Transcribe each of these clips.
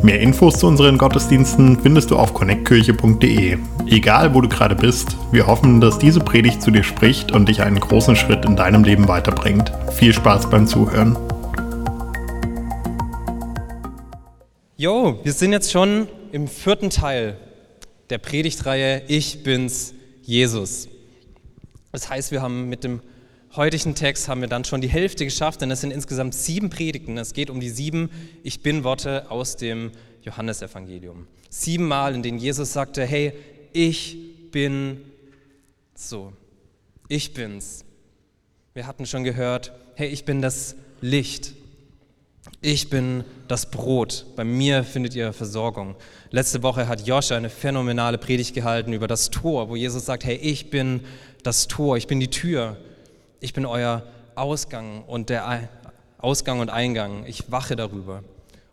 Mehr Infos zu unseren Gottesdiensten findest du auf connectkirche.de. Egal, wo du gerade bist, wir hoffen, dass diese Predigt zu dir spricht und dich einen großen Schritt in deinem Leben weiterbringt. Viel Spaß beim Zuhören. Jo, wir sind jetzt schon im vierten Teil der Predigtreihe Ich bin's Jesus. Das heißt, wir haben mit dem heutigen Text haben wir dann schon die Hälfte geschafft, denn es sind insgesamt sieben Predigten. Es geht um die sieben Ich bin Worte aus dem Johannesevangelium. Siebenmal, in denen Jesus sagte, hey, ich bin so. Ich bin's. Wir hatten schon gehört, hey, ich bin das Licht. Ich bin das Brot. Bei mir findet ihr Versorgung. Letzte Woche hat Josh eine phänomenale Predigt gehalten über das Tor, wo Jesus sagt, hey, ich bin das Tor, ich bin die Tür. Ich bin euer Ausgang und der Ausgang und Eingang. Ich wache darüber.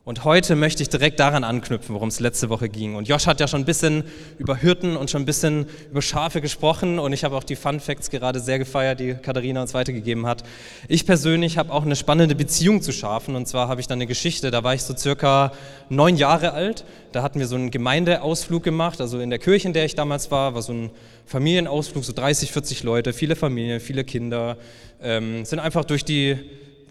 Und heute möchte ich direkt daran anknüpfen, worum es letzte Woche ging. Und Josh hat ja schon ein bisschen über Hirten und schon ein bisschen über Schafe gesprochen. Und ich habe auch die Fun Facts gerade sehr gefeiert, die Katharina uns weitergegeben hat. Ich persönlich habe auch eine spannende Beziehung zu Schafen. Und zwar habe ich dann eine Geschichte, da war ich so circa neun Jahre alt. Da hatten wir so einen Gemeindeausflug gemacht. Also in der Kirche, in der ich damals war, war so ein Familienausflug, so 30, 40 Leute, viele Familien, viele Kinder. Ähm, sind einfach durch die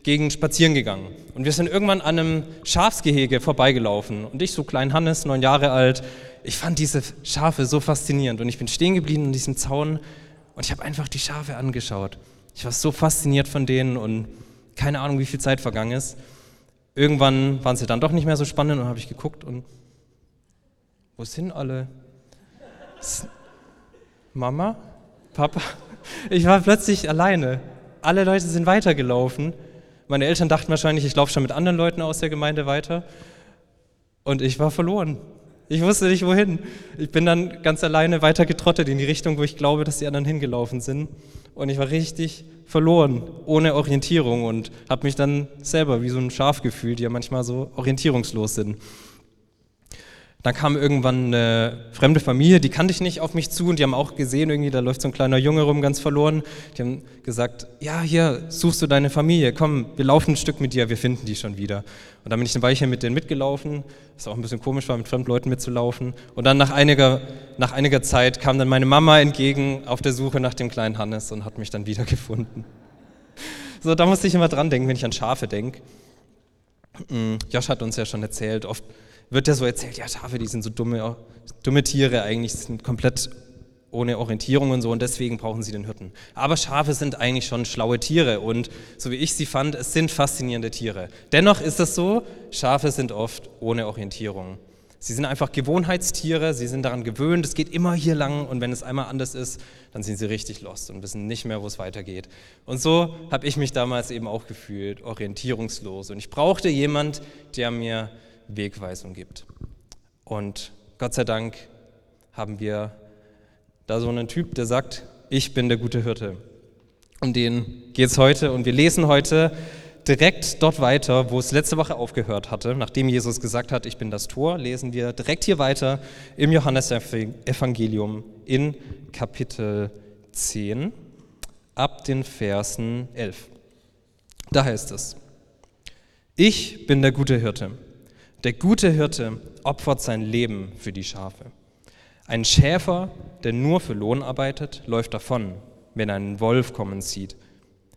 Gegend spazieren gegangen. Und wir sind irgendwann an einem Schafsgehege vorbeigelaufen. Und ich, so klein Hannes, neun Jahre alt, ich fand diese Schafe so faszinierend. Und ich bin stehen geblieben in diesem Zaun und ich habe einfach die Schafe angeschaut. Ich war so fasziniert von denen und keine Ahnung, wie viel Zeit vergangen ist. Irgendwann waren sie dann doch nicht mehr so spannend und habe ich geguckt und wo sind alle? Mama? Papa? Ich war plötzlich alleine. Alle Leute sind weitergelaufen meine Eltern dachten wahrscheinlich, ich laufe schon mit anderen Leuten aus der Gemeinde weiter. Und ich war verloren. Ich wusste nicht wohin. Ich bin dann ganz alleine weiter getrottet in die Richtung, wo ich glaube, dass die anderen hingelaufen sind. Und ich war richtig verloren, ohne Orientierung und habe mich dann selber wie so ein Schaf gefühlt, die ja manchmal so orientierungslos sind. Dann kam irgendwann eine fremde Familie, die kannte ich nicht, auf mich zu und die haben auch gesehen, irgendwie, da läuft so ein kleiner Junge rum, ganz verloren. Die haben gesagt, ja, hier suchst du deine Familie, komm, wir laufen ein Stück mit dir, wir finden die schon wieder. Und dann bin ich ein Weilchen mit denen mitgelaufen, was auch ein bisschen komisch war, mit fremden Leuten mitzulaufen. Und dann nach einiger, nach einiger Zeit kam dann meine Mama entgegen auf der Suche nach dem kleinen Hannes und hat mich dann wiedergefunden. So, da musste ich immer dran denken, wenn ich an Schafe denke. Mm, Josh hat uns ja schon erzählt, oft wird ja so erzählt, ja, Schafe, die sind so dumme, dumme Tiere eigentlich, sind komplett ohne Orientierung und so und deswegen brauchen sie den Hirten. Aber Schafe sind eigentlich schon schlaue Tiere und so wie ich sie fand, es sind faszinierende Tiere. Dennoch ist es so, Schafe sind oft ohne Orientierung. Sie sind einfach Gewohnheitstiere, sie sind daran gewöhnt, es geht immer hier lang und wenn es einmal anders ist, dann sind sie richtig lost und wissen nicht mehr, wo es weitergeht. Und so habe ich mich damals eben auch gefühlt, orientierungslos. Und ich brauchte jemand, der mir Wegweisung gibt. Und Gott sei Dank haben wir da so einen Typ, der sagt, ich bin der gute Hirte. Um den geht es heute und wir lesen heute direkt dort weiter, wo es letzte Woche aufgehört hatte. Nachdem Jesus gesagt hat, ich bin das Tor, lesen wir direkt hier weiter im Johannesevangelium in Kapitel 10 ab den Versen 11. Da heißt es, ich bin der gute Hirte. Der gute Hirte opfert sein Leben für die Schafe. Ein Schäfer, der nur für Lohn arbeitet, läuft davon, wenn er einen Wolf kommen sieht.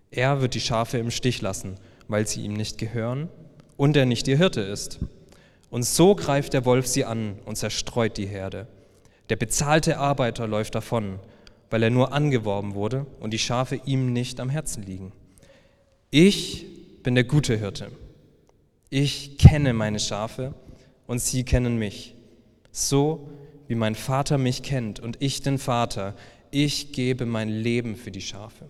Er wird die Schafe im Stich lassen, weil sie ihm nicht gehören und er nicht ihr Hirte ist. Und so greift der Wolf sie an und zerstreut die Herde. Der bezahlte Arbeiter läuft davon, weil er nur angeworben wurde und die Schafe ihm nicht am Herzen liegen. Ich bin der gute Hirte. Ich kenne meine Schafe und sie kennen mich. So wie mein Vater mich kennt und ich den Vater. Ich gebe mein Leben für die Schafe.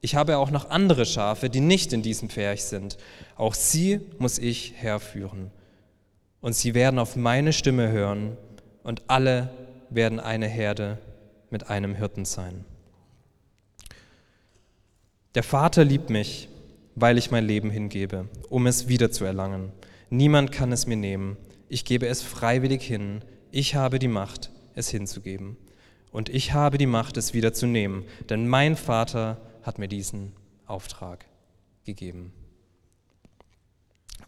Ich habe auch noch andere Schafe, die nicht in diesem Pferch sind. Auch sie muss ich herführen. Und sie werden auf meine Stimme hören und alle werden eine Herde mit einem Hirten sein. Der Vater liebt mich, weil ich mein Leben hingebe, um es wiederzuerlangen. Niemand kann es mir nehmen. Ich gebe es freiwillig hin. Ich habe die Macht, es hinzugeben. Und ich habe die Macht, es wieder zu nehmen, denn mein Vater hat mir diesen Auftrag gegeben.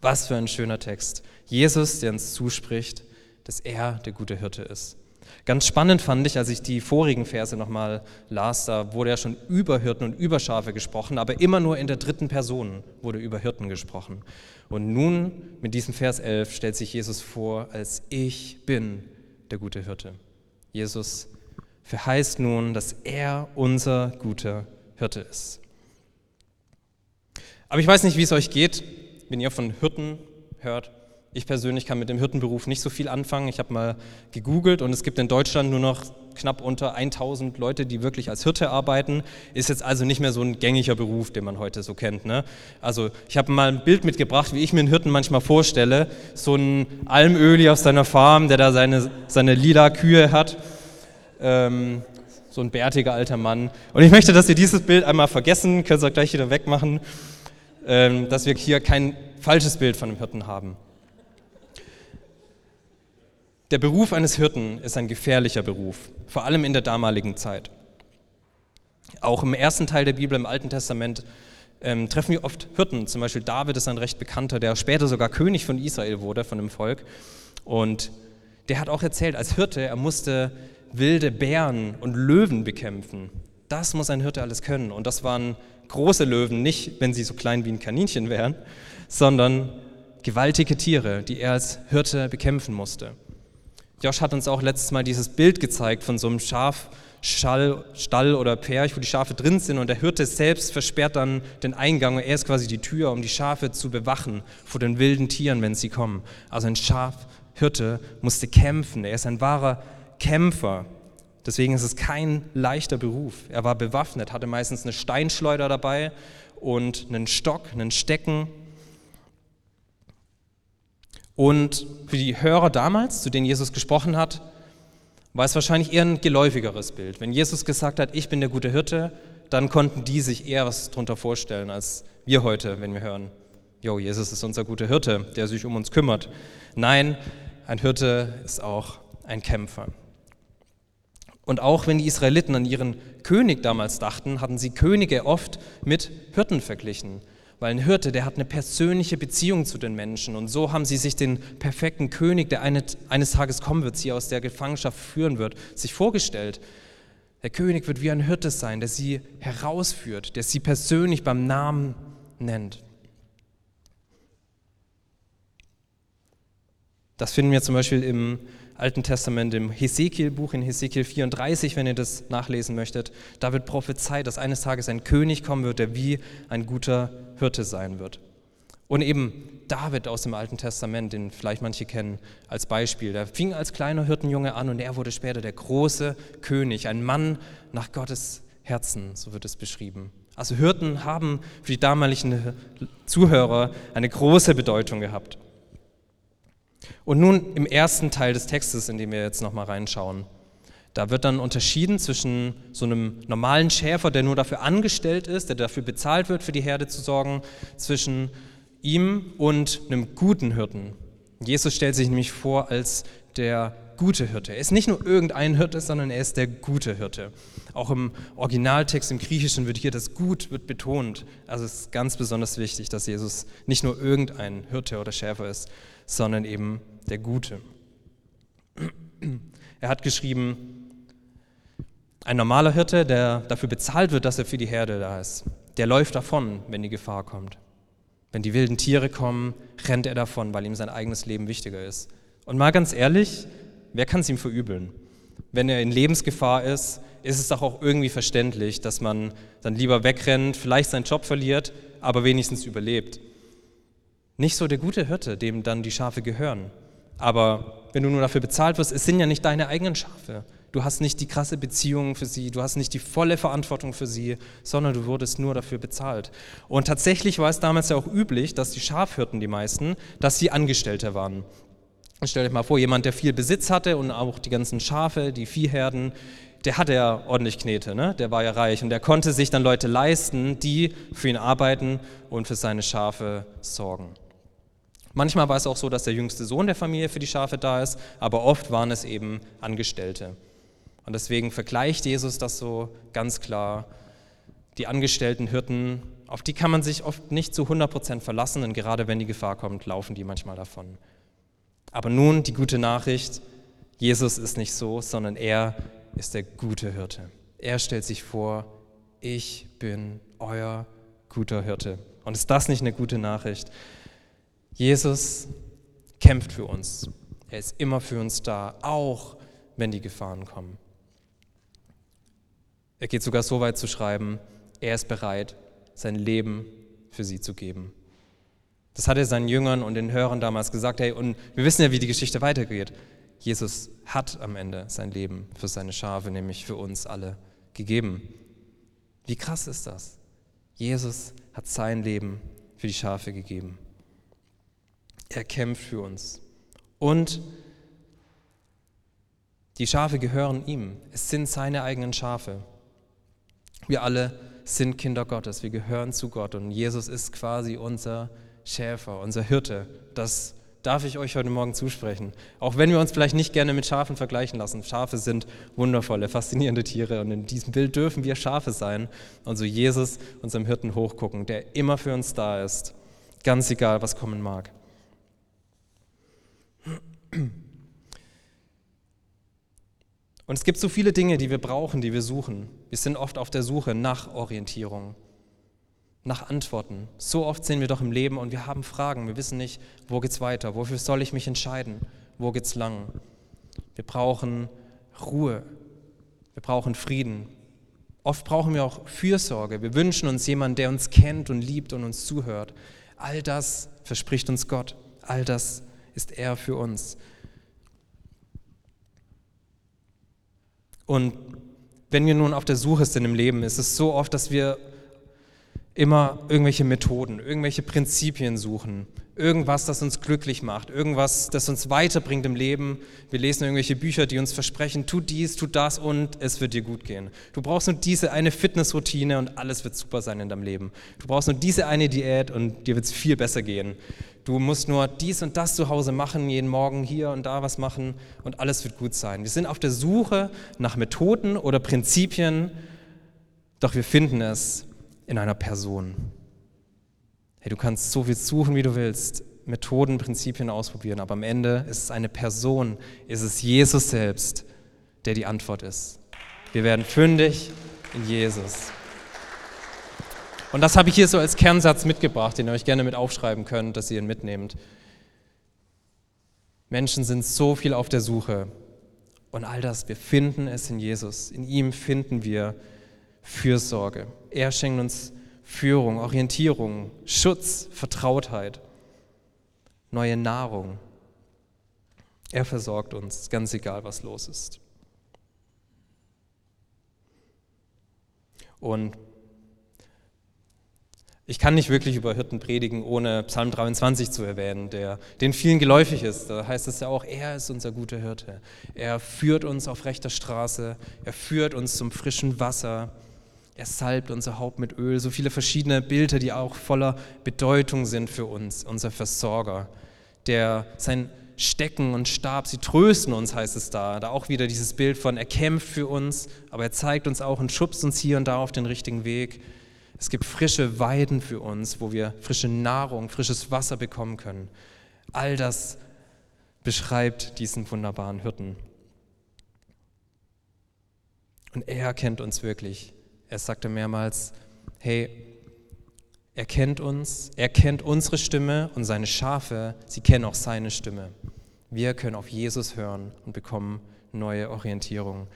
Was für ein schöner Text. Jesus, der uns zuspricht, dass er der gute Hirte ist. Ganz spannend fand ich, als ich die vorigen Verse nochmal las, da wurde ja schon über Hirten und über Schafe gesprochen, aber immer nur in der dritten Person wurde über Hirten gesprochen. Und nun mit diesem Vers 11 stellt sich Jesus vor, als ich bin der gute Hirte. Jesus verheißt nun, dass er unser guter Hirte ist. Aber ich weiß nicht, wie es euch geht, wenn ihr von Hirten hört. Ich persönlich kann mit dem Hirtenberuf nicht so viel anfangen. Ich habe mal gegoogelt und es gibt in Deutschland nur noch knapp unter 1000 Leute, die wirklich als Hirte arbeiten. Ist jetzt also nicht mehr so ein gängiger Beruf, den man heute so kennt. Ne? Also ich habe mal ein Bild mitgebracht, wie ich mir einen Hirten manchmal vorstelle. So ein Almöli auf seiner Farm, der da seine, seine lila Kühe hat ähm, so ein bärtiger alter Mann. Und ich möchte, dass ihr dieses Bild einmal vergessen, könnt ihr gleich wieder wegmachen, ähm, dass wir hier kein falsches Bild von einem Hirten haben. Der Beruf eines Hirten ist ein gefährlicher Beruf, vor allem in der damaligen Zeit. Auch im ersten Teil der Bibel, im Alten Testament, ähm, treffen wir oft Hirten. Zum Beispiel David ist ein recht bekannter, der später sogar König von Israel wurde, von dem Volk. Und der hat auch erzählt, als Hirte, er musste wilde Bären und Löwen bekämpfen. Das muss ein Hirte alles können. Und das waren große Löwen, nicht wenn sie so klein wie ein Kaninchen wären, sondern gewaltige Tiere, die er als Hirte bekämpfen musste. Josh hat uns auch letztes Mal dieses Bild gezeigt von so einem Schafstall Stall oder Pärch, wo die Schafe drin sind und der Hirte selbst versperrt dann den Eingang und er ist quasi die Tür, um die Schafe zu bewachen vor den wilden Tieren, wenn sie kommen. Also ein Schafhirte musste kämpfen, er ist ein wahrer Kämpfer. Deswegen ist es kein leichter Beruf. Er war bewaffnet, hatte meistens eine Steinschleuder dabei und einen Stock, einen Stecken. Und für die Hörer damals, zu denen Jesus gesprochen hat, war es wahrscheinlich eher ein geläufigeres Bild. Wenn Jesus gesagt hat, ich bin der gute Hirte, dann konnten die sich eher was darunter vorstellen, als wir heute, wenn wir hören, Jo, Jesus ist unser guter Hirte, der sich um uns kümmert. Nein, ein Hirte ist auch ein Kämpfer. Und auch wenn die Israeliten an ihren König damals dachten, hatten sie Könige oft mit Hirten verglichen. Weil ein Hirte, der hat eine persönliche Beziehung zu den Menschen. Und so haben sie sich den perfekten König, der eines Tages kommen wird, sie aus der Gefangenschaft führen wird, sich vorgestellt. Der König wird wie ein Hirte sein, der sie herausführt, der sie persönlich beim Namen nennt. Das finden wir zum Beispiel im Alten Testament, im Hesekiel-Buch, in Hesekiel 34, wenn ihr das nachlesen möchtet, da wird prophezeit, dass eines Tages ein König kommen wird, der wie ein guter Hirte sein wird. Und eben David aus dem Alten Testament, den vielleicht manche kennen als Beispiel, der fing als kleiner Hirtenjunge an und er wurde später der große König, ein Mann nach Gottes Herzen, so wird es beschrieben. Also Hirten haben für die damaligen Zuhörer eine große Bedeutung gehabt. Und nun im ersten Teil des Textes, in dem wir jetzt nochmal reinschauen, da wird dann unterschieden zwischen so einem normalen Schäfer, der nur dafür angestellt ist, der dafür bezahlt wird, für die Herde zu sorgen, zwischen ihm und einem guten Hirten. Jesus stellt sich nämlich vor als der gute Hirte. Er ist nicht nur irgendein Hirte, sondern er ist der gute Hirte. Auch im Originaltext im Griechischen wird hier das Gut wird betont. Also es ist ganz besonders wichtig, dass Jesus nicht nur irgendein Hirte oder Schäfer ist, sondern eben der Gute. Er hat geschrieben, ein normaler Hirte, der dafür bezahlt wird, dass er für die Herde da ist, der läuft davon, wenn die Gefahr kommt. Wenn die wilden Tiere kommen, rennt er davon, weil ihm sein eigenes Leben wichtiger ist. Und mal ganz ehrlich, wer kann es ihm verübeln? Wenn er in Lebensgefahr ist, ist es doch auch irgendwie verständlich, dass man dann lieber wegrennt, vielleicht seinen Job verliert, aber wenigstens überlebt. Nicht so der gute Hirte, dem dann die Schafe gehören. Aber wenn du nur dafür bezahlt wirst, es sind ja nicht deine eigenen Schafe. Du hast nicht die krasse Beziehung für sie, du hast nicht die volle Verantwortung für sie, sondern du wurdest nur dafür bezahlt. Und tatsächlich war es damals ja auch üblich, dass die Schafhirten, die meisten, dass sie Angestellte waren. Stell dir mal vor, jemand, der viel Besitz hatte und auch die ganzen Schafe, die Viehherden, der hatte ja ordentlich Knete, ne? der war ja reich und der konnte sich dann Leute leisten, die für ihn arbeiten und für seine Schafe sorgen. Manchmal war es auch so, dass der jüngste Sohn der Familie für die Schafe da ist, aber oft waren es eben Angestellte. Und deswegen vergleicht Jesus das so ganz klar. Die angestellten Hirten, auf die kann man sich oft nicht zu 100% verlassen, und gerade wenn die Gefahr kommt, laufen die manchmal davon. Aber nun die gute Nachricht, Jesus ist nicht so, sondern er ist der gute Hirte. Er stellt sich vor, ich bin euer guter Hirte. Und ist das nicht eine gute Nachricht? Jesus kämpft für uns. Er ist immer für uns da, auch wenn die Gefahren kommen. Er geht sogar so weit zu schreiben, er ist bereit, sein Leben für sie zu geben. Das hat er seinen Jüngern und den Hörern damals gesagt. Hey, und wir wissen ja, wie die Geschichte weitergeht. Jesus hat am Ende sein Leben für seine Schafe, nämlich für uns alle, gegeben. Wie krass ist das? Jesus hat sein Leben für die Schafe gegeben. Er kämpft für uns. Und die Schafe gehören ihm. Es sind seine eigenen Schafe. Wir alle sind Kinder Gottes. Wir gehören zu Gott. Und Jesus ist quasi unser Schäfer, unser Hirte. Das darf ich euch heute Morgen zusprechen. Auch wenn wir uns vielleicht nicht gerne mit Schafen vergleichen lassen. Schafe sind wundervolle, faszinierende Tiere und in diesem Bild dürfen wir Schafe sein und so Jesus, unserem Hirten, hochgucken, der immer für uns da ist, ganz egal, was kommen mag. Und es gibt so viele Dinge, die wir brauchen, die wir suchen. Wir sind oft auf der Suche nach Orientierung nach Antworten. So oft sind wir doch im Leben und wir haben Fragen. Wir wissen nicht, wo geht's weiter? Wofür soll ich mich entscheiden? Wo geht's lang? Wir brauchen Ruhe. Wir brauchen Frieden. Oft brauchen wir auch Fürsorge. Wir wünschen uns jemanden, der uns kennt und liebt und uns zuhört. All das verspricht uns Gott. All das ist er für uns. Und wenn wir nun auf der Suche sind im Leben, ist es so oft, dass wir immer irgendwelche Methoden, irgendwelche Prinzipien suchen, irgendwas, das uns glücklich macht, irgendwas, das uns weiterbringt im Leben. Wir lesen irgendwelche Bücher, die uns versprechen, tu dies, tu das und es wird dir gut gehen. Du brauchst nur diese eine Fitnessroutine und alles wird super sein in deinem Leben. Du brauchst nur diese eine Diät und dir wird es viel besser gehen. Du musst nur dies und das zu Hause machen, jeden Morgen hier und da was machen und alles wird gut sein. Wir sind auf der Suche nach Methoden oder Prinzipien, doch wir finden es in einer Person. Hey, du kannst so viel suchen, wie du willst, Methoden, Prinzipien ausprobieren, aber am Ende ist es eine Person, ist es Jesus selbst, der die Antwort ist. Wir werden fündig in Jesus. Und das habe ich hier so als Kernsatz mitgebracht, den ihr euch gerne mit aufschreiben könnt, dass ihr ihn mitnehmt. Menschen sind so viel auf der Suche. Und all das, wir finden es in Jesus. In ihm finden wir Fürsorge. Er schenkt uns Führung, Orientierung, Schutz, Vertrautheit, neue Nahrung. Er versorgt uns, ganz egal, was los ist. Und ich kann nicht wirklich über Hirten predigen, ohne Psalm 23 zu erwähnen, der den vielen geläufig ist. Da heißt es ja auch, er ist unser guter Hirte. Er führt uns auf rechter Straße, er führt uns zum frischen Wasser, er salbt unser Haupt mit Öl. So viele verschiedene Bilder, die auch voller Bedeutung sind für uns, unser Versorger, der sein Stecken und Stab, sie trösten uns, heißt es da. Da auch wieder dieses Bild von, er kämpft für uns, aber er zeigt uns auch und schubst uns hier und da auf den richtigen Weg. Es gibt frische Weiden für uns, wo wir frische Nahrung, frisches Wasser bekommen können. All das beschreibt diesen wunderbaren Hirten. Und er kennt uns wirklich. Er sagte mehrmals, hey, er kennt uns, er kennt unsere Stimme und seine Schafe, sie kennen auch seine Stimme. Wir können auf Jesus hören und bekommen neue Orientierung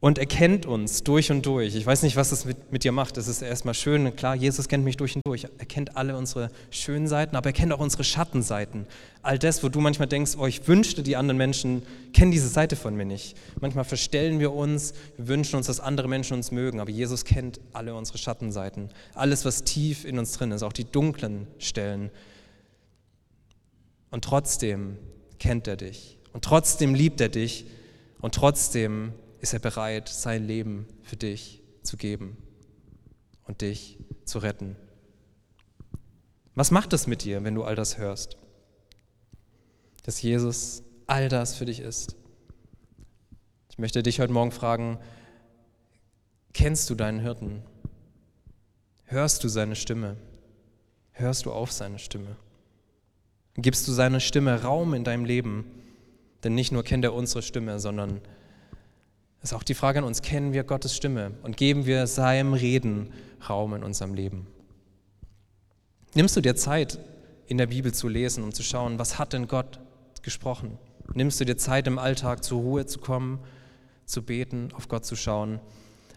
und er kennt uns durch und durch. Ich weiß nicht, was das mit, mit dir macht. Das ist erstmal schön. Klar, Jesus kennt mich durch und durch. Er kennt alle unsere schönen Seiten, aber er kennt auch unsere Schattenseiten. All das, wo du manchmal denkst, oh, ich wünschte, die anderen Menschen kennen diese Seite von mir nicht. Manchmal verstellen wir uns, wir wünschen uns, dass andere Menschen uns mögen, aber Jesus kennt alle unsere Schattenseiten. Alles, was tief in uns drin ist, auch die dunklen Stellen. Und trotzdem kennt er dich. Und trotzdem liebt er dich. Und trotzdem ist er bereit, sein Leben für dich zu geben und dich zu retten. Was macht es mit dir, wenn du all das hörst? Dass Jesus all das für dich ist. Ich möchte dich heute Morgen fragen, kennst du deinen Hirten? Hörst du seine Stimme? Hörst du auf seine Stimme? Gibst du seine Stimme Raum in deinem Leben? Denn nicht nur kennt er unsere Stimme, sondern ist auch die Frage an uns, kennen wir Gottes Stimme und geben wir seinem Reden Raum in unserem Leben? Nimmst du dir Zeit, in der Bibel zu lesen, um zu schauen, was hat denn Gott gesprochen? Nimmst du dir Zeit im Alltag zur Ruhe zu kommen, zu beten, auf Gott zu schauen?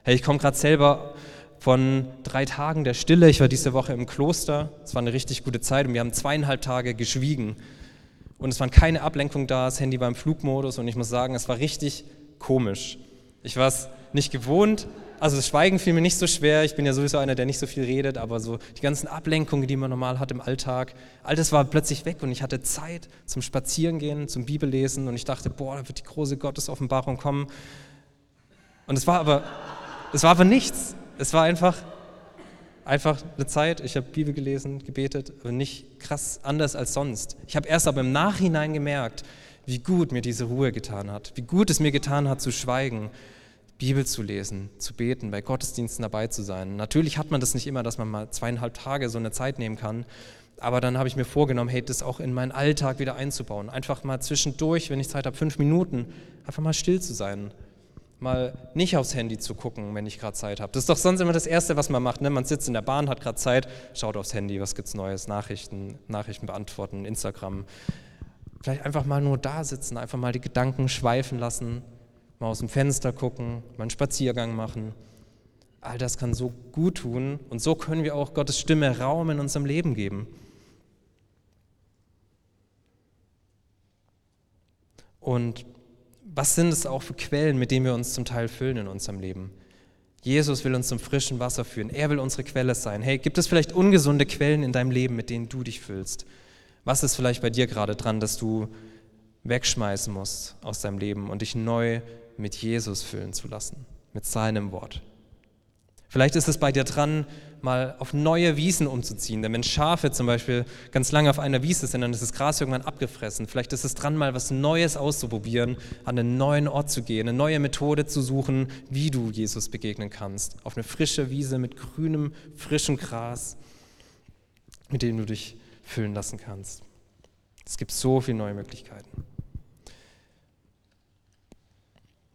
Hey, ich komme gerade selber von drei Tagen der Stille. Ich war diese Woche im Kloster. Es war eine richtig gute Zeit und wir haben zweieinhalb Tage geschwiegen. Und es waren keine Ablenkung da, das Handy war im Flugmodus und ich muss sagen, es war richtig komisch. Ich war es nicht gewohnt, also das Schweigen fiel mir nicht so schwer. Ich bin ja sowieso einer, der nicht so viel redet, aber so die ganzen Ablenkungen, die man normal hat im Alltag, all das war plötzlich weg und ich hatte Zeit zum Spazierengehen, zum Bibellesen und ich dachte, boah, da wird die große Gottesoffenbarung kommen. Und es war aber, es war aber nichts. Es war einfach, einfach eine Zeit. Ich habe Bibel gelesen, gebetet, aber nicht krass anders als sonst. Ich habe erst aber im Nachhinein gemerkt, wie gut mir diese Ruhe getan hat, wie gut es mir getan hat zu schweigen Bibel zu lesen, zu beten, bei Gottesdiensten dabei zu sein. Natürlich hat man das nicht immer, dass man mal zweieinhalb Tage so eine Zeit nehmen kann, aber dann habe ich mir vorgenommen, hey, das auch in meinen Alltag wieder einzubauen. Einfach mal zwischendurch, wenn ich Zeit habe, fünf Minuten, einfach mal still zu sein. Mal nicht aufs Handy zu gucken, wenn ich gerade Zeit habe. Das ist doch sonst immer das Erste, was man macht. Ne? Man sitzt in der Bahn, hat gerade Zeit, schaut aufs Handy, was gibt es Neues, Nachrichten, Nachrichten beantworten, Instagram. Vielleicht einfach mal nur da sitzen, einfach mal die Gedanken schweifen lassen, mal aus dem Fenster gucken, mal einen Spaziergang machen. All das kann so gut tun und so können wir auch Gottes Stimme Raum in unserem Leben geben. Und was sind es auch für Quellen, mit denen wir uns zum Teil füllen in unserem Leben? Jesus will uns zum frischen Wasser führen. Er will unsere Quelle sein. Hey, gibt es vielleicht ungesunde Quellen in deinem Leben, mit denen du dich füllst? Was ist vielleicht bei dir gerade dran, dass du wegschmeißen musst aus deinem Leben und dich neu mit Jesus füllen zu lassen, mit seinem Wort. Vielleicht ist es bei dir dran, mal auf neue Wiesen umzuziehen. Denn wenn Schafe zum Beispiel ganz lange auf einer Wiese sind, dann ist das Gras irgendwann abgefressen. Vielleicht ist es dran, mal was Neues auszuprobieren, an einen neuen Ort zu gehen, eine neue Methode zu suchen, wie du Jesus begegnen kannst. Auf eine frische Wiese mit grünem, frischem Gras, mit dem du dich füllen lassen kannst. Es gibt so viele neue Möglichkeiten.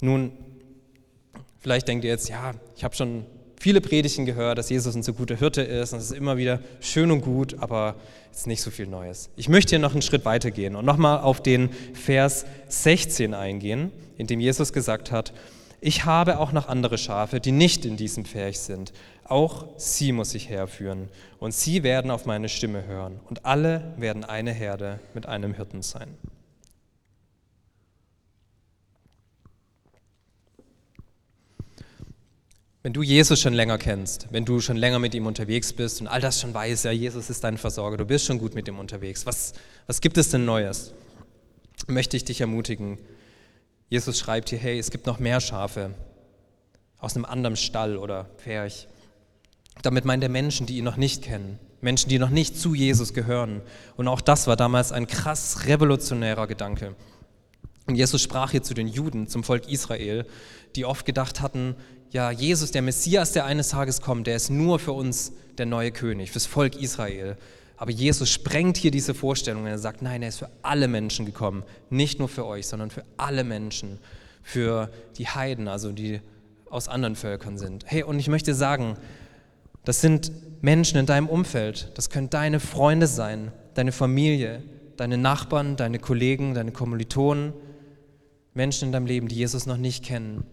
Nun, vielleicht denkt ihr jetzt, ja, ich habe schon viele Predigten gehört, dass Jesus ein so guter Hirte ist und es ist immer wieder schön und gut, aber es ist nicht so viel Neues. Ich möchte hier noch einen Schritt weiter gehen und nochmal auf den Vers 16 eingehen, in dem Jesus gesagt hat, ich habe auch noch andere Schafe, die nicht in diesem Pferch sind. Auch sie muss ich herführen und sie werden auf meine Stimme hören und alle werden eine Herde mit einem Hirten sein. Wenn du Jesus schon länger kennst, wenn du schon länger mit ihm unterwegs bist und all das schon weißt, ja, Jesus ist dein Versorger, du bist schon gut mit ihm unterwegs, was, was gibt es denn Neues? Möchte ich dich ermutigen. Jesus schreibt hier, hey, es gibt noch mehr Schafe aus einem anderen Stall oder Pferch. Damit meint er Menschen, die ihn noch nicht kennen, Menschen, die noch nicht zu Jesus gehören. Und auch das war damals ein krass revolutionärer Gedanke. Und Jesus sprach hier zu den Juden, zum Volk Israel, die oft gedacht hatten, ja, Jesus, der Messias, der eines Tages kommt, der ist nur für uns der neue König, fürs Volk Israel. Aber Jesus sprengt hier diese Vorstellung und er sagt, nein, er ist für alle Menschen gekommen, nicht nur für euch, sondern für alle Menschen, für die Heiden, also die aus anderen Völkern sind. Hey, und ich möchte sagen, das sind Menschen in deinem Umfeld, das können deine Freunde sein, deine Familie, deine Nachbarn, deine Kollegen, deine Kommilitonen, Menschen in deinem Leben, die Jesus noch nicht kennen.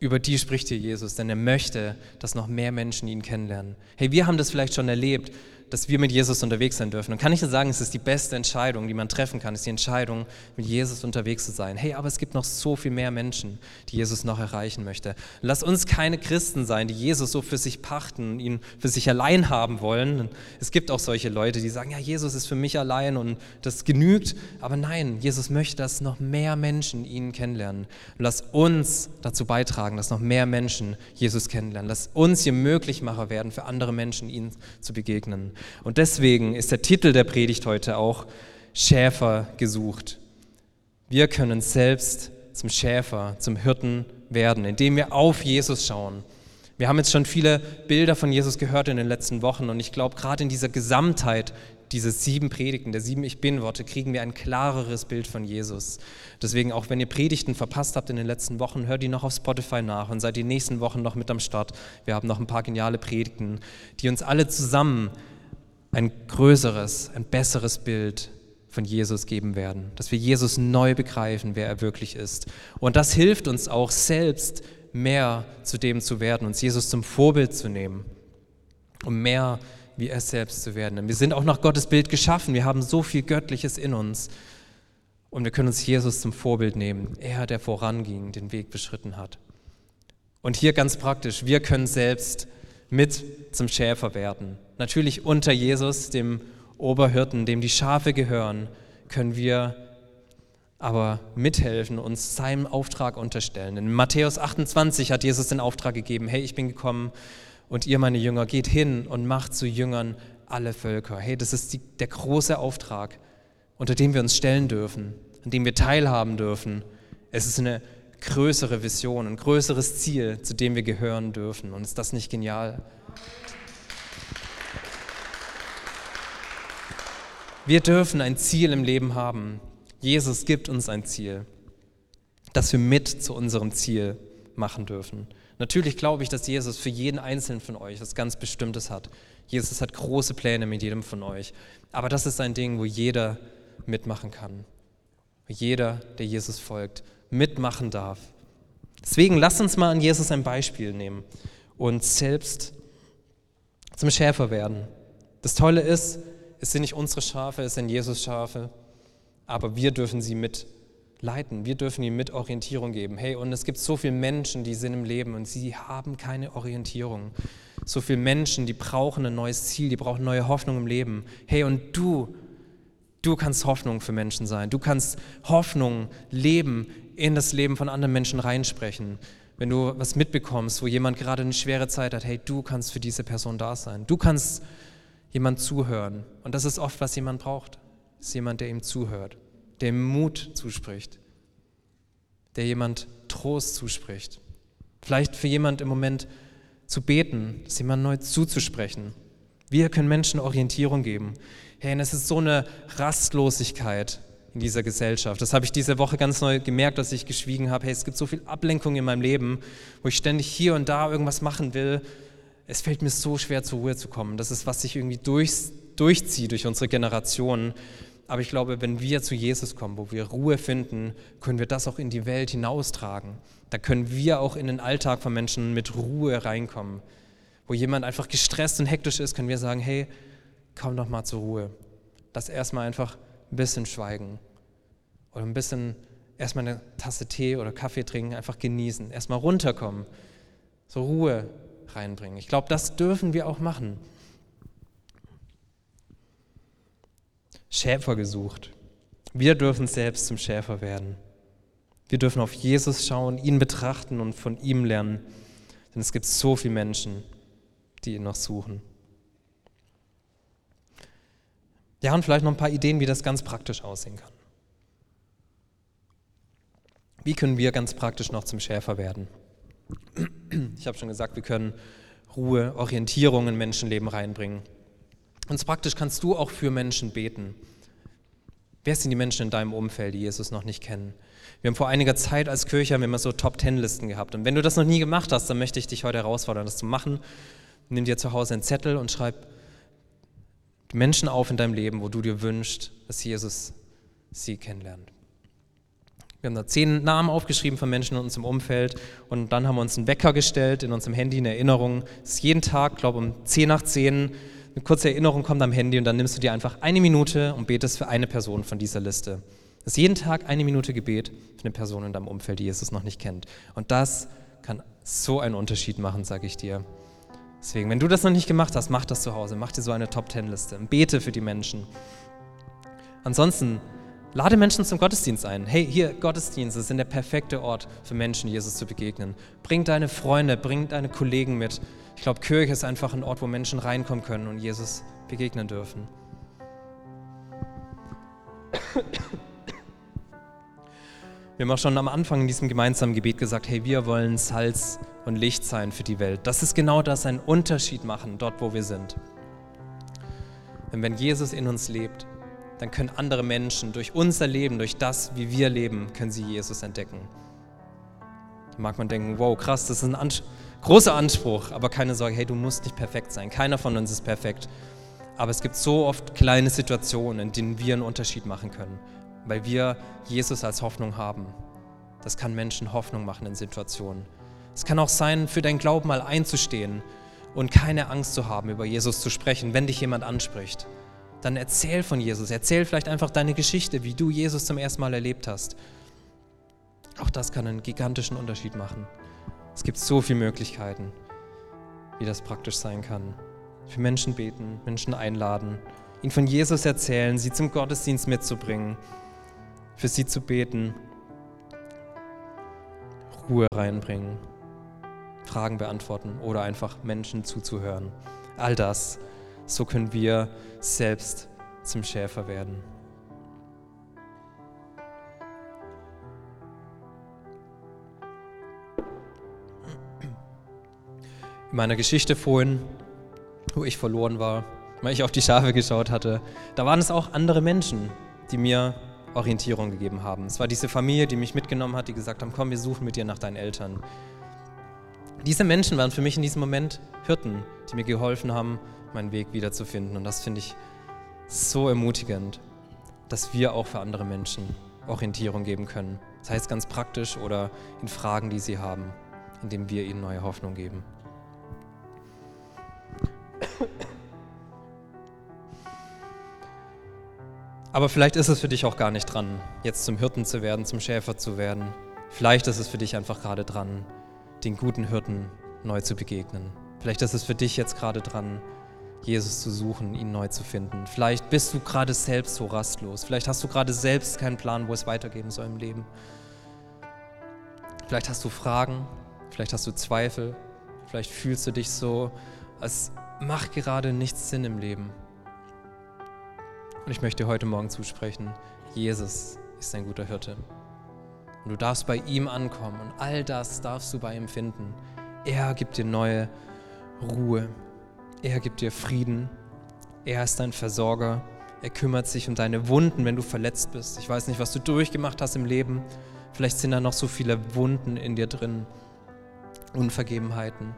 Über die spricht hier Jesus, denn er möchte, dass noch mehr Menschen ihn kennenlernen. Hey, wir haben das vielleicht schon erlebt, dass wir mit Jesus unterwegs sein dürfen. Und kann ich dir sagen, es ist die beste Entscheidung, die man treffen kann, ist die Entscheidung, mit Jesus unterwegs zu sein. Hey, aber es gibt noch so viel mehr Menschen, die Jesus noch erreichen möchte. Lass uns keine Christen sein, die Jesus so für sich pachten, ihn für sich allein haben wollen. Es gibt auch solche Leute, die sagen, ja, Jesus ist für mich allein und das genügt. Aber nein, Jesus möchte, dass noch mehr Menschen ihn kennenlernen. Lass uns dazu beitragen, dass noch mehr Menschen Jesus kennenlernen. Lass uns hier Möglichmacher werden für andere Menschen, ihnen zu begegnen. Und deswegen ist der Titel der Predigt heute auch Schäfer gesucht. Wir können selbst zum Schäfer, zum Hirten werden, indem wir auf Jesus schauen. Wir haben jetzt schon viele Bilder von Jesus gehört in den letzten Wochen und ich glaube, gerade in dieser Gesamtheit diese sieben Predigten, der sieben Ich Bin-Worte, kriegen wir ein klareres Bild von Jesus. Deswegen, auch wenn ihr Predigten verpasst habt in den letzten Wochen, hört die noch auf Spotify nach und seid die nächsten Wochen noch mit am Start. Wir haben noch ein paar geniale Predigten, die uns alle zusammen ein größeres, ein besseres Bild von Jesus geben werden, dass wir Jesus neu begreifen, wer er wirklich ist. Und das hilft uns auch selbst mehr zu dem zu werden, uns Jesus zum Vorbild zu nehmen, um mehr wie er selbst zu werden. Denn wir sind auch nach Gottes Bild geschaffen, wir haben so viel Göttliches in uns und wir können uns Jesus zum Vorbild nehmen, er, der voranging, den Weg beschritten hat. Und hier ganz praktisch, wir können selbst mit zum Schäfer werden. Natürlich unter Jesus, dem Oberhirten, dem die Schafe gehören, können wir aber mithelfen, uns seinem Auftrag unterstellen. In Matthäus 28 hat Jesus den Auftrag gegeben, hey, ich bin gekommen und ihr, meine Jünger, geht hin und macht zu Jüngern alle Völker. Hey, das ist die, der große Auftrag, unter dem wir uns stellen dürfen, an dem wir teilhaben dürfen. Es ist eine größere Vision, ein größeres Ziel, zu dem wir gehören dürfen. Und ist das nicht genial? Wir dürfen ein Ziel im Leben haben. Jesus gibt uns ein Ziel, das wir mit zu unserem Ziel machen dürfen. Natürlich glaube ich, dass Jesus für jeden Einzelnen von euch was ganz Bestimmtes hat. Jesus hat große Pläne mit jedem von euch. Aber das ist ein Ding, wo jeder mitmachen kann. Jeder, der Jesus folgt, mitmachen darf. Deswegen lasst uns mal an Jesus ein Beispiel nehmen und selbst zum Schäfer werden. Das Tolle ist, es sind nicht unsere Schafe, es sind Jesus Schafe, aber wir dürfen sie mit leiten, wir dürfen ihnen mit Orientierung geben. Hey, und es gibt so viele Menschen, die sind im Leben und sie haben keine Orientierung. So viele Menschen, die brauchen ein neues Ziel, die brauchen neue Hoffnung im Leben. Hey, und du, du kannst Hoffnung für Menschen sein. Du kannst Hoffnung, Leben in das Leben von anderen Menschen reinsprechen. Wenn du was mitbekommst, wo jemand gerade eine schwere Zeit hat, hey, du kannst für diese Person da sein. Du kannst jemand zuhören. Und das ist oft, was jemand braucht. Das ist jemand, der ihm zuhört, der ihm Mut zuspricht, der jemand Trost zuspricht. Vielleicht für jemand im Moment zu beten, das jemand neu zuzusprechen. Wir können Menschen Orientierung geben. Hey, und es ist so eine Rastlosigkeit in dieser Gesellschaft. Das habe ich diese Woche ganz neu gemerkt, dass ich geschwiegen habe. Hey, es gibt so viel Ablenkung in meinem Leben, wo ich ständig hier und da irgendwas machen will. Es fällt mir so schwer, zur Ruhe zu kommen. Das ist, was sich irgendwie durch, durchzieht durch unsere Generation. Aber ich glaube, wenn wir zu Jesus kommen, wo wir Ruhe finden, können wir das auch in die Welt hinaustragen. Da können wir auch in den Alltag von Menschen mit Ruhe reinkommen. Wo jemand einfach gestresst und hektisch ist, können wir sagen, hey, komm doch mal zur Ruhe. Lass erstmal einfach ein bisschen schweigen oder ein bisschen erstmal eine Tasse Tee oder Kaffee trinken, einfach genießen, erstmal runterkommen, so Ruhe reinbringen. Ich glaube, das dürfen wir auch machen. Schäfer gesucht. Wir dürfen selbst zum Schäfer werden. Wir dürfen auf Jesus schauen, ihn betrachten und von ihm lernen. Denn es gibt so viele Menschen, die ihn noch suchen. Ja, und vielleicht noch ein paar Ideen, wie das ganz praktisch aussehen kann. Wie können wir ganz praktisch noch zum Schäfer werden? Ich habe schon gesagt, wir können Ruhe, Orientierung in Menschenleben reinbringen. Ganz praktisch kannst du auch für Menschen beten. Wer sind die Menschen in deinem Umfeld, die Jesus noch nicht kennen? Wir haben vor einiger Zeit als Kirche haben wir immer so Top-Ten-Listen gehabt. Und wenn du das noch nie gemacht hast, dann möchte ich dich heute herausfordern, das zu machen. Nimm dir zu Hause einen Zettel und schreib Menschen auf in deinem Leben, wo du dir wünschst, dass Jesus sie kennenlernt. Wir haben da zehn Namen aufgeschrieben von Menschen in unserem Umfeld und dann haben wir uns einen Wecker gestellt in unserem Handy, eine Erinnerung. Es ist jeden Tag, glaube um 10 nach 10 eine eine kurze Erinnerung kommt am Handy und dann nimmst du dir einfach eine Minute und betest für eine Person von dieser Liste. Das ist jeden Tag eine Minute Gebet für eine Person in deinem Umfeld, die Jesus noch nicht kennt. Und das kann so einen Unterschied machen, sage ich dir. Deswegen, wenn du das noch nicht gemacht hast, mach das zu Hause. Mach dir so eine Top-10-Liste. Bete für die Menschen. Ansonsten, lade Menschen zum Gottesdienst ein. Hey, hier, Gottesdienste sind der perfekte Ort für Menschen, Jesus zu begegnen. Bring deine Freunde, bring deine Kollegen mit. Ich glaube, Kirche ist einfach ein Ort, wo Menschen reinkommen können und Jesus begegnen dürfen. Wir haben auch schon am Anfang in diesem gemeinsamen Gebet gesagt, hey, wir wollen Salz und Licht sein für die Welt. Das ist genau das, einen Unterschied machen dort, wo wir sind. Denn wenn Jesus in uns lebt, dann können andere Menschen durch unser Leben, durch das, wie wir leben, können sie Jesus entdecken. Da mag man denken, wow, krass, das ist ein Ans großer Anspruch, aber keine Sorge, hey, du musst nicht perfekt sein. Keiner von uns ist perfekt. Aber es gibt so oft kleine Situationen, in denen wir einen Unterschied machen können, weil wir Jesus als Hoffnung haben. Das kann Menschen Hoffnung machen in Situationen. Es kann auch sein, für deinen Glauben mal einzustehen und keine Angst zu haben, über Jesus zu sprechen, wenn dich jemand anspricht. Dann erzähl von Jesus. Erzähl vielleicht einfach deine Geschichte, wie du Jesus zum ersten Mal erlebt hast. Auch das kann einen gigantischen Unterschied machen. Es gibt so viele Möglichkeiten, wie das praktisch sein kann. Für Menschen beten, Menschen einladen, ihnen von Jesus erzählen, sie zum Gottesdienst mitzubringen, für sie zu beten, Ruhe reinbringen, Fragen beantworten oder einfach Menschen zuzuhören. All das, so können wir selbst zum Schäfer werden. In meiner Geschichte vorhin, wo ich verloren war, weil ich auf die Schafe geschaut hatte, da waren es auch andere Menschen, die mir Orientierung gegeben haben. Es war diese Familie, die mich mitgenommen hat, die gesagt haben, komm, wir suchen mit dir nach deinen Eltern. Diese Menschen waren für mich in diesem Moment Hirten, die mir geholfen haben, meinen Weg wiederzufinden. Und das finde ich so ermutigend, dass wir auch für andere Menschen Orientierung geben können. Das heißt ganz praktisch oder in Fragen, die sie haben, indem wir ihnen neue Hoffnung geben. Aber vielleicht ist es für dich auch gar nicht dran, jetzt zum Hirten zu werden, zum Schäfer zu werden. Vielleicht ist es für dich einfach gerade dran, den guten Hirten neu zu begegnen. Vielleicht ist es für dich jetzt gerade dran, Jesus zu suchen, ihn neu zu finden. Vielleicht bist du gerade selbst so rastlos. Vielleicht hast du gerade selbst keinen Plan, wo es weitergehen soll im Leben. Vielleicht hast du Fragen, vielleicht hast du Zweifel, vielleicht fühlst du dich so, als macht gerade nichts Sinn im Leben. Und ich möchte dir heute Morgen zusprechen, Jesus ist ein guter Hirte. Und du darfst bei ihm ankommen und all das darfst du bei ihm finden. Er gibt dir neue Ruhe. Er gibt dir Frieden. Er ist dein Versorger. Er kümmert sich um deine Wunden, wenn du verletzt bist. Ich weiß nicht, was du durchgemacht hast im Leben. Vielleicht sind da noch so viele Wunden in dir drin. Unvergebenheiten.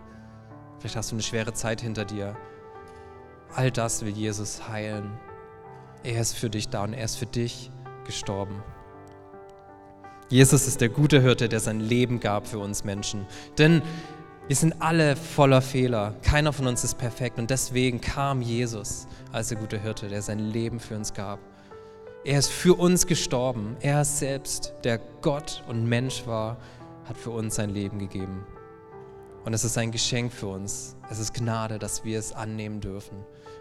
Vielleicht hast du eine schwere Zeit hinter dir. All das will Jesus heilen. Er ist für dich da und er ist für dich gestorben. Jesus ist der gute Hirte, der sein Leben gab für uns Menschen. Denn wir sind alle voller Fehler. Keiner von uns ist perfekt. Und deswegen kam Jesus als der gute Hirte, der sein Leben für uns gab. Er ist für uns gestorben. Er selbst, der Gott und Mensch war, hat für uns sein Leben gegeben. Und es ist ein Geschenk für uns. Es ist Gnade, dass wir es annehmen dürfen.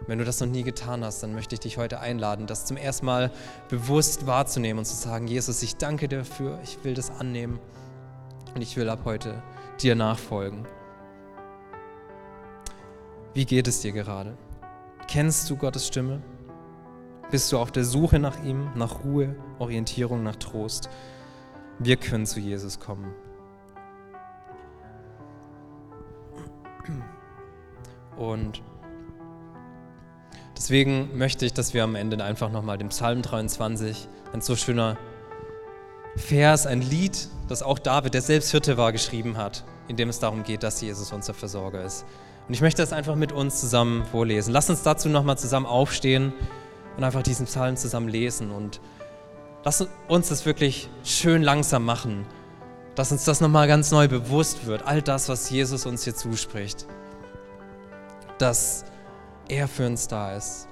Wenn du das noch nie getan hast, dann möchte ich dich heute einladen, das zum ersten Mal bewusst wahrzunehmen und zu sagen, Jesus, ich danke dir dafür, ich will das annehmen und ich will ab heute dir nachfolgen. Wie geht es dir gerade? Kennst du Gottes Stimme? Bist du auf der Suche nach ihm, nach Ruhe, Orientierung, nach Trost? Wir können zu Jesus kommen. Und deswegen möchte ich, dass wir am Ende einfach nochmal den Psalm 23, ein so schöner Vers, ein Lied, das auch David, der selbst Hirte war, geschrieben hat, in dem es darum geht, dass Jesus unser Versorger ist. Und ich möchte das einfach mit uns zusammen vorlesen. Lass uns dazu nochmal zusammen aufstehen und einfach diesen Psalm zusammen lesen und lass uns das wirklich schön langsam machen, dass uns das nochmal ganz neu bewusst wird, all das, was Jesus uns hier zuspricht dass er für uns da ist.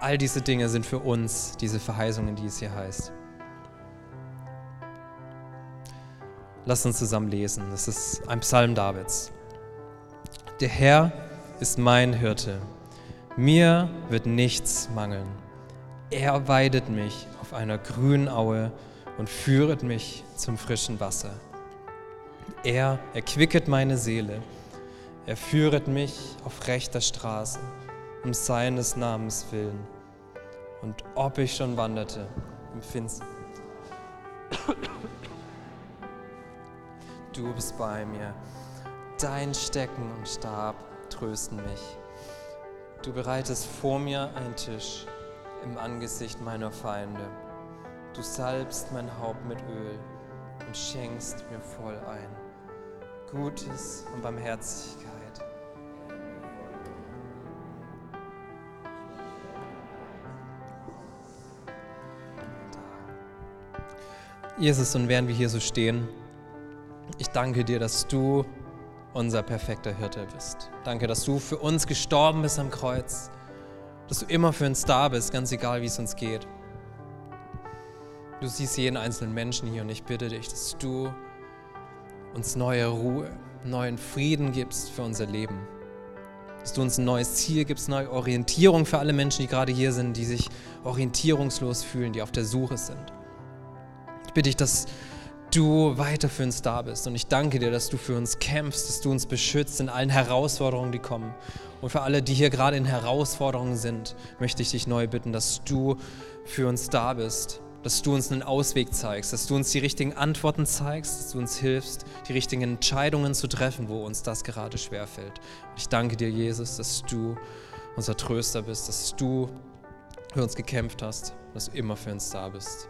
All diese Dinge sind für uns, diese Verheißungen, die es hier heißt. Lass uns zusammen lesen. Das ist ein Psalm Davids. Der Herr ist mein Hirte. Mir wird nichts mangeln. Er weidet mich auf einer grünen Aue und führet mich zum frischen Wasser. Er erquicket meine Seele. Er führet mich auf rechter Straße, um seines Namens willen. Und ob ich schon wanderte im Finstern. Du bist bei mir. Dein Stecken und Stab trösten mich. Du bereitest vor mir einen Tisch im Angesicht meiner Feinde. Du salbst mein Haupt mit Öl und schenkst mir voll ein. Gutes und Barmherzigkeit. Jesus, und während wir hier so stehen, ich danke dir, dass du unser perfekter Hirte bist. Danke, dass du für uns gestorben bist am Kreuz, dass du immer für uns da bist, ganz egal, wie es uns geht. Du siehst jeden einzelnen Menschen hier und ich bitte dich, dass du uns neue Ruhe, neuen Frieden gibst für unser Leben. Dass du uns ein neues Ziel gibst, neue Orientierung für alle Menschen, die gerade hier sind, die sich orientierungslos fühlen, die auf der Suche sind. Ich bitte dich, dass du weiter für uns da bist. Und ich danke dir, dass du für uns kämpfst, dass du uns beschützt in allen Herausforderungen, die kommen. Und für alle, die hier gerade in Herausforderungen sind, möchte ich dich neu bitten, dass du für uns da bist, dass du uns einen Ausweg zeigst, dass du uns die richtigen Antworten zeigst, dass du uns hilfst, die richtigen Entscheidungen zu treffen, wo uns das gerade schwerfällt. Ich danke dir, Jesus, dass du unser Tröster bist, dass du für uns gekämpft hast, dass du immer für uns da bist.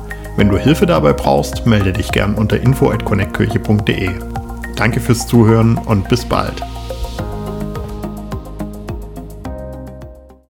Wenn du Hilfe dabei brauchst, melde dich gern unter info@connectkirche.de. Danke fürs Zuhören und bis bald.